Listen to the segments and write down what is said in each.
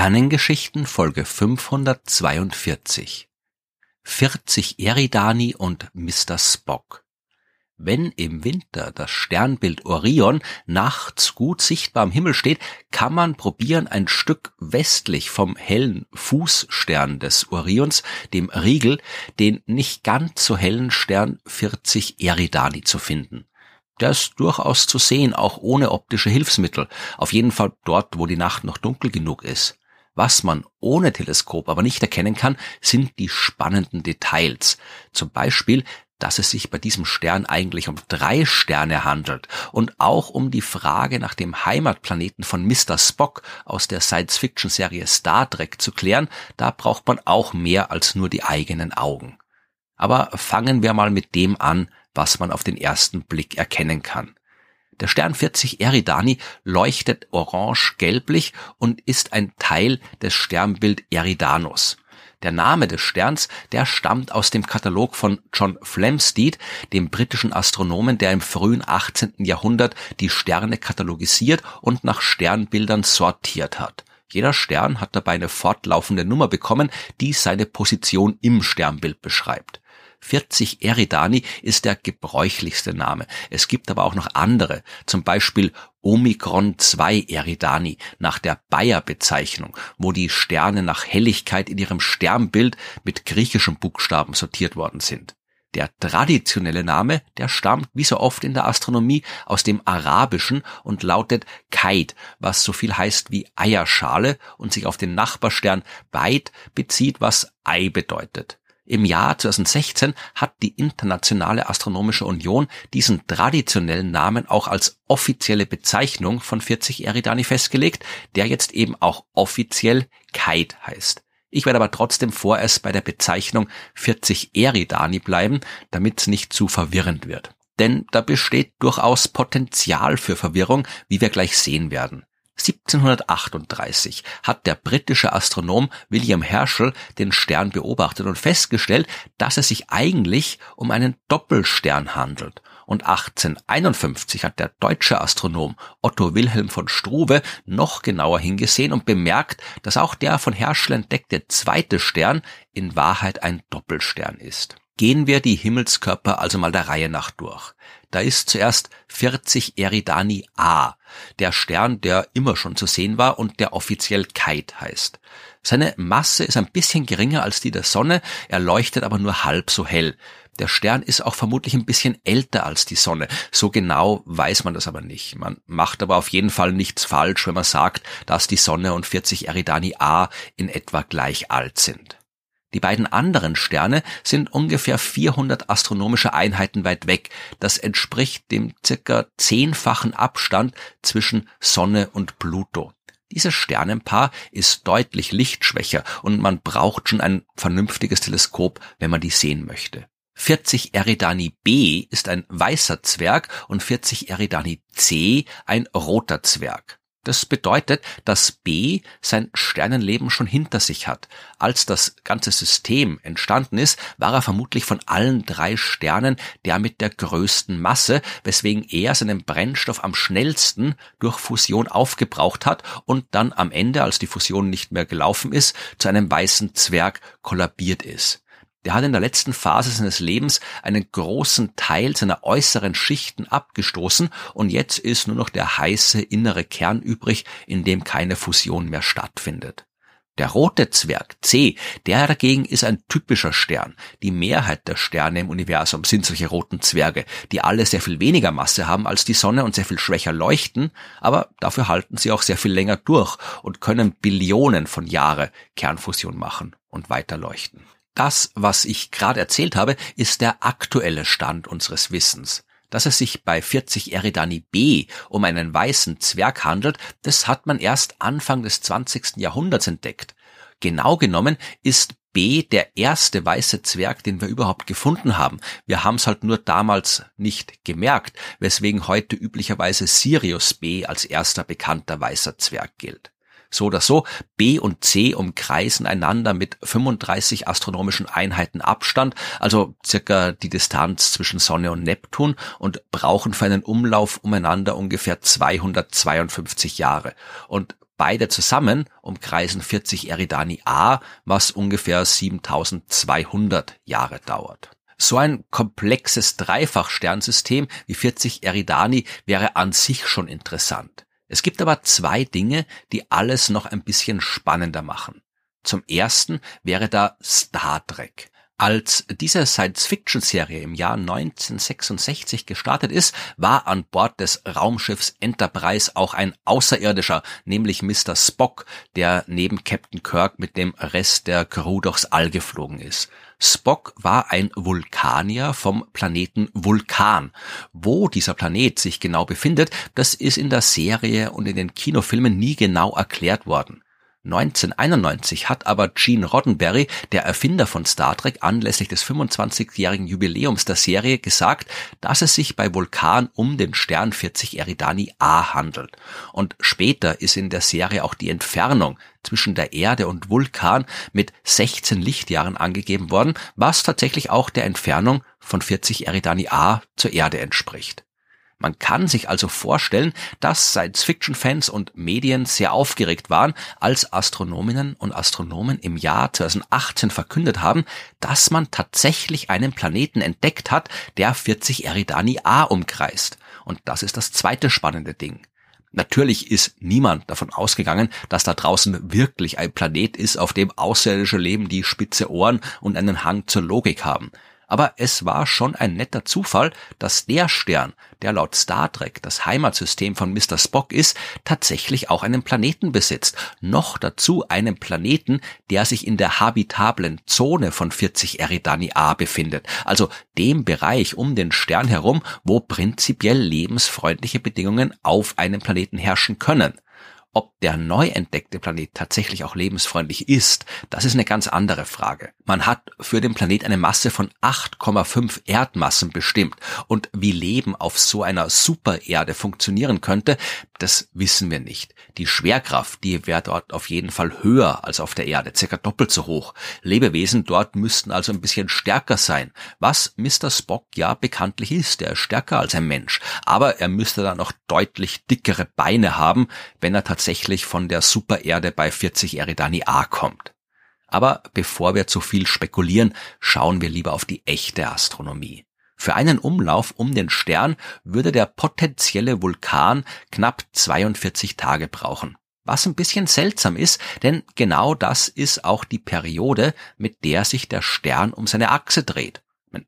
Sternengeschichten Folge 542 40 Eridani und Mr. Spock wenn im Winter das Sternbild Orion nachts gut sichtbar am Himmel steht, kann man probieren, ein Stück westlich vom hellen Fußstern des Orions, dem Riegel, den nicht ganz so hellen Stern 40 Eridani zu finden. Der ist durchaus zu sehen, auch ohne optische Hilfsmittel. Auf jeden Fall dort, wo die Nacht noch dunkel genug ist. Was man ohne Teleskop aber nicht erkennen kann, sind die spannenden Details. Zum Beispiel, dass es sich bei diesem Stern eigentlich um drei Sterne handelt und auch um die Frage nach dem Heimatplaneten von Mr. Spock aus der Science-Fiction-Serie Star Trek zu klären, da braucht man auch mehr als nur die eigenen Augen. Aber fangen wir mal mit dem an, was man auf den ersten Blick erkennen kann. Der Stern 40 Eridani leuchtet orange-gelblich und ist ein Teil des Sternbild Eridanus. Der Name des Sterns, der stammt aus dem Katalog von John Flamsteed, dem britischen Astronomen, der im frühen 18. Jahrhundert die Sterne katalogisiert und nach Sternbildern sortiert hat. Jeder Stern hat dabei eine fortlaufende Nummer bekommen, die seine Position im Sternbild beschreibt. 40 Eridani ist der gebräuchlichste Name. Es gibt aber auch noch andere, zum Beispiel Omikron 2 Eridani nach der Bayer-Bezeichnung, wo die Sterne nach Helligkeit in ihrem Sternbild mit griechischen Buchstaben sortiert worden sind. Der traditionelle Name, der stammt wie so oft in der Astronomie aus dem Arabischen und lautet Kait, was so viel heißt wie Eierschale und sich auf den Nachbarstern Beit bezieht, was Ei bedeutet. Im Jahr 2016 hat die Internationale Astronomische Union diesen traditionellen Namen auch als offizielle Bezeichnung von 40 Eridani festgelegt, der jetzt eben auch offiziell Kite heißt. Ich werde aber trotzdem vorerst bei der Bezeichnung 40 Eridani bleiben, damit es nicht zu verwirrend wird. Denn da besteht durchaus Potenzial für Verwirrung, wie wir gleich sehen werden. 1738 hat der britische Astronom William Herschel den Stern beobachtet und festgestellt, dass es sich eigentlich um einen Doppelstern handelt. Und 1851 hat der deutsche Astronom Otto Wilhelm von Struve noch genauer hingesehen und bemerkt, dass auch der von Herschel entdeckte zweite Stern in Wahrheit ein Doppelstern ist. Gehen wir die Himmelskörper also mal der Reihe nach durch. Da ist zuerst 40 Eridani A, der Stern, der immer schon zu sehen war und der offiziell Kite heißt. Seine Masse ist ein bisschen geringer als die der Sonne, er leuchtet aber nur halb so hell. Der Stern ist auch vermutlich ein bisschen älter als die Sonne. So genau weiß man das aber nicht. Man macht aber auf jeden Fall nichts falsch, wenn man sagt, dass die Sonne und 40 Eridani A in etwa gleich alt sind. Die beiden anderen Sterne sind ungefähr 400 astronomische Einheiten weit weg. Das entspricht dem circa zehnfachen Abstand zwischen Sonne und Pluto. Dieses Sternenpaar ist deutlich lichtschwächer und man braucht schon ein vernünftiges Teleskop, wenn man die sehen möchte. 40 Eridani b ist ein weißer Zwerg und 40 Eridani c ein roter Zwerg. Das bedeutet, dass B sein Sternenleben schon hinter sich hat. Als das ganze System entstanden ist, war er vermutlich von allen drei Sternen der mit der größten Masse, weswegen er seinen Brennstoff am schnellsten durch Fusion aufgebraucht hat und dann am Ende, als die Fusion nicht mehr gelaufen ist, zu einem weißen Zwerg kollabiert ist. Der hat in der letzten Phase seines Lebens einen großen Teil seiner äußeren Schichten abgestoßen und jetzt ist nur noch der heiße innere Kern übrig, in dem keine Fusion mehr stattfindet. Der rote Zwerg C, der dagegen ist ein typischer Stern. Die Mehrheit der Sterne im Universum sind solche roten Zwerge, die alle sehr viel weniger Masse haben als die Sonne und sehr viel schwächer leuchten, aber dafür halten sie auch sehr viel länger durch und können Billionen von Jahre Kernfusion machen und weiter leuchten. Das, was ich gerade erzählt habe, ist der aktuelle Stand unseres Wissens. Dass es sich bei 40 Eridani B um einen weißen Zwerg handelt, das hat man erst Anfang des 20. Jahrhunderts entdeckt. Genau genommen ist B der erste weiße Zwerg, den wir überhaupt gefunden haben. Wir haben es halt nur damals nicht gemerkt, weswegen heute üblicherweise Sirius B als erster bekannter weißer Zwerg gilt. So oder so, B und C umkreisen einander mit 35 astronomischen Einheiten Abstand, also circa die Distanz zwischen Sonne und Neptun und brauchen für einen Umlauf umeinander ungefähr 252 Jahre. Und Beide zusammen umkreisen 40 Eridani A, was ungefähr 7200 Jahre dauert. So ein komplexes Dreifachsternsystem wie 40 Eridani wäre an sich schon interessant. Es gibt aber zwei Dinge, die alles noch ein bisschen spannender machen. Zum ersten wäre da Star Trek. Als diese Science-Fiction-Serie im Jahr 1966 gestartet ist, war an Bord des Raumschiffs Enterprise auch ein Außerirdischer, nämlich Mr. Spock, der neben Captain Kirk mit dem Rest der Crew durchs All geflogen ist. Spock war ein Vulkanier vom Planeten Vulkan. Wo dieser Planet sich genau befindet, das ist in der Serie und in den Kinofilmen nie genau erklärt worden. 1991 hat aber Gene Roddenberry, der Erfinder von Star Trek, anlässlich des 25-jährigen Jubiläums der Serie gesagt, dass es sich bei Vulkan um den Stern 40 Eridani A handelt. Und später ist in der Serie auch die Entfernung zwischen der Erde und Vulkan mit 16 Lichtjahren angegeben worden, was tatsächlich auch der Entfernung von 40 Eridani A zur Erde entspricht. Man kann sich also vorstellen, dass Science-Fiction-Fans und Medien sehr aufgeregt waren, als Astronominnen und Astronomen im Jahr 2018 verkündet haben, dass man tatsächlich einen Planeten entdeckt hat, der 40 Eridani A umkreist. Und das ist das zweite spannende Ding. Natürlich ist niemand davon ausgegangen, dass da draußen wirklich ein Planet ist, auf dem außerirdische Leben die spitze Ohren und einen Hang zur Logik haben aber es war schon ein netter Zufall, dass der Stern, der laut Star Trek das Heimatsystem von Mr. Spock ist, tatsächlich auch einen Planeten besitzt. Noch dazu einen Planeten, der sich in der habitablen Zone von 40 Eridani A befindet, also dem Bereich um den Stern herum, wo prinzipiell lebensfreundliche Bedingungen auf einem Planeten herrschen können. Ob der neu entdeckte Planet tatsächlich auch lebensfreundlich ist, das ist eine ganz andere Frage. Man hat für den Planet eine Masse von 8,5 Erdmassen bestimmt und wie Leben auf so einer Supererde funktionieren könnte, das wissen wir nicht. Die Schwerkraft, die wäre dort auf jeden Fall höher als auf der Erde, circa doppelt so hoch. Lebewesen dort müssten also ein bisschen stärker sein, was Mr. Spock ja bekanntlich ist. Er ist stärker als ein Mensch, aber er müsste dann noch deutlich dickere Beine haben, wenn er tatsächlich von der Supererde bei 40 Eridani A kommt. Aber bevor wir zu viel spekulieren, schauen wir lieber auf die echte Astronomie. Für einen Umlauf um den Stern würde der potenzielle Vulkan knapp 42 Tage brauchen. Was ein bisschen seltsam ist, denn genau das ist auch die Periode, mit der sich der Stern um seine Achse dreht.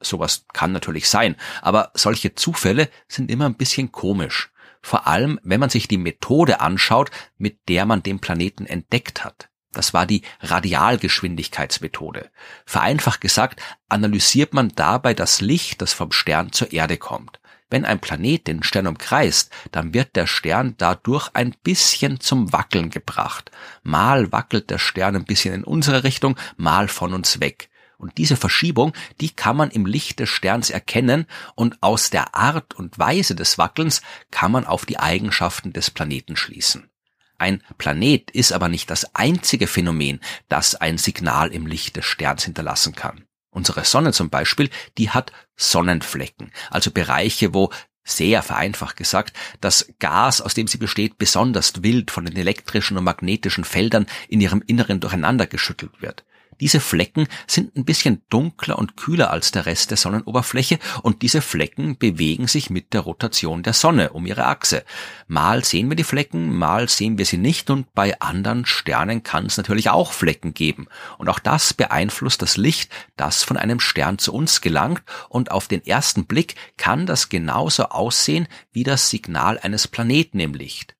Sowas kann natürlich sein, aber solche Zufälle sind immer ein bisschen komisch vor allem wenn man sich die Methode anschaut, mit der man den Planeten entdeckt hat. Das war die Radialgeschwindigkeitsmethode. Vereinfacht gesagt, analysiert man dabei das Licht, das vom Stern zur Erde kommt. Wenn ein Planet den Stern umkreist, dann wird der Stern dadurch ein bisschen zum Wackeln gebracht. Mal wackelt der Stern ein bisschen in unsere Richtung, mal von uns weg. Und diese Verschiebung, die kann man im Licht des Sterns erkennen und aus der Art und Weise des Wackelns kann man auf die Eigenschaften des Planeten schließen. Ein Planet ist aber nicht das einzige Phänomen, das ein Signal im Licht des Sterns hinterlassen kann. Unsere Sonne zum Beispiel, die hat Sonnenflecken, also Bereiche, wo sehr vereinfacht gesagt, das Gas, aus dem sie besteht, besonders wild von den elektrischen und magnetischen Feldern in ihrem Inneren durcheinander geschüttelt wird. Diese Flecken sind ein bisschen dunkler und kühler als der Rest der Sonnenoberfläche und diese Flecken bewegen sich mit der Rotation der Sonne um ihre Achse. Mal sehen wir die Flecken, mal sehen wir sie nicht und bei anderen Sternen kann es natürlich auch Flecken geben. Und auch das beeinflusst das Licht, das von einem Stern zu uns gelangt und auf den ersten Blick kann das genauso aussehen wie das Signal eines Planeten im Licht.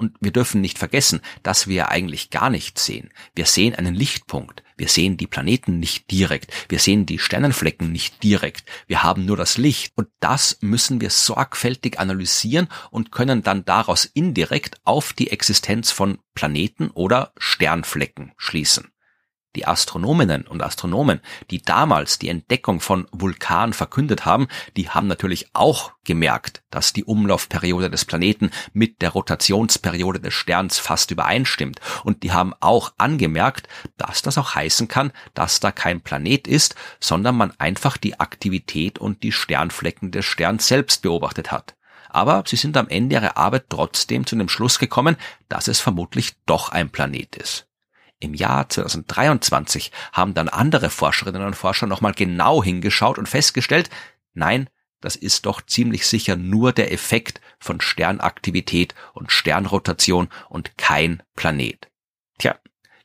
Und wir dürfen nicht vergessen, dass wir eigentlich gar nichts sehen. Wir sehen einen Lichtpunkt. Wir sehen die Planeten nicht direkt. Wir sehen die Sternenflecken nicht direkt. Wir haben nur das Licht. Und das müssen wir sorgfältig analysieren und können dann daraus indirekt auf die Existenz von Planeten oder Sternflecken schließen. Die Astronominnen und Astronomen, die damals die Entdeckung von Vulkan verkündet haben, die haben natürlich auch gemerkt, dass die Umlaufperiode des Planeten mit der Rotationsperiode des Sterns fast übereinstimmt. Und die haben auch angemerkt, dass das auch heißen kann, dass da kein Planet ist, sondern man einfach die Aktivität und die Sternflecken des Sterns selbst beobachtet hat. aber sie sind am Ende ihrer Arbeit trotzdem zu dem Schluss gekommen, dass es vermutlich doch ein Planet ist. Im Jahr 2023 haben dann andere Forscherinnen und Forscher nochmal genau hingeschaut und festgestellt, nein, das ist doch ziemlich sicher nur der Effekt von Sternaktivität und Sternrotation und kein Planet. Tja,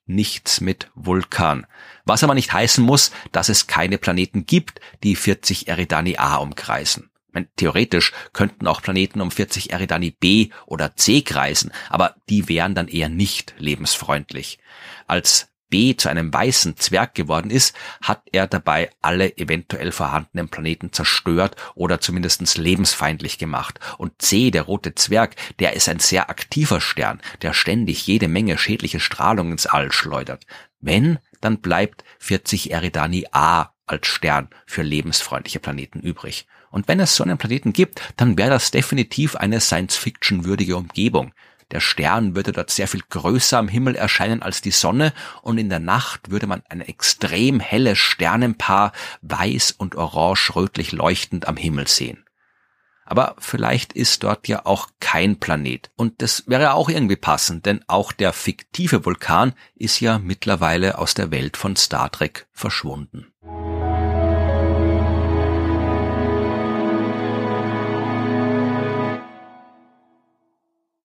nichts mit Vulkan. Was aber nicht heißen muss, dass es keine Planeten gibt, die 40 Eridani A umkreisen. Meine, theoretisch könnten auch Planeten um 40 Eridani B oder C kreisen, aber die wären dann eher nicht lebensfreundlich. Als B zu einem weißen Zwerg geworden ist, hat er dabei alle eventuell vorhandenen Planeten zerstört oder zumindest lebensfeindlich gemacht. Und C, der rote Zwerg, der ist ein sehr aktiver Stern, der ständig jede Menge schädliche Strahlung ins All schleudert. Wenn, dann bleibt 40 Eridani A als Stern für lebensfreundliche Planeten übrig. Und wenn es so einen Planeten gibt, dann wäre das definitiv eine Science-Fiction-würdige Umgebung. Der Stern würde dort sehr viel größer am Himmel erscheinen als die Sonne und in der Nacht würde man ein extrem helles Sternenpaar weiß und orange rötlich leuchtend am Himmel sehen. Aber vielleicht ist dort ja auch kein Planet. Und das wäre auch irgendwie passend, denn auch der fiktive Vulkan ist ja mittlerweile aus der Welt von Star Trek verschwunden.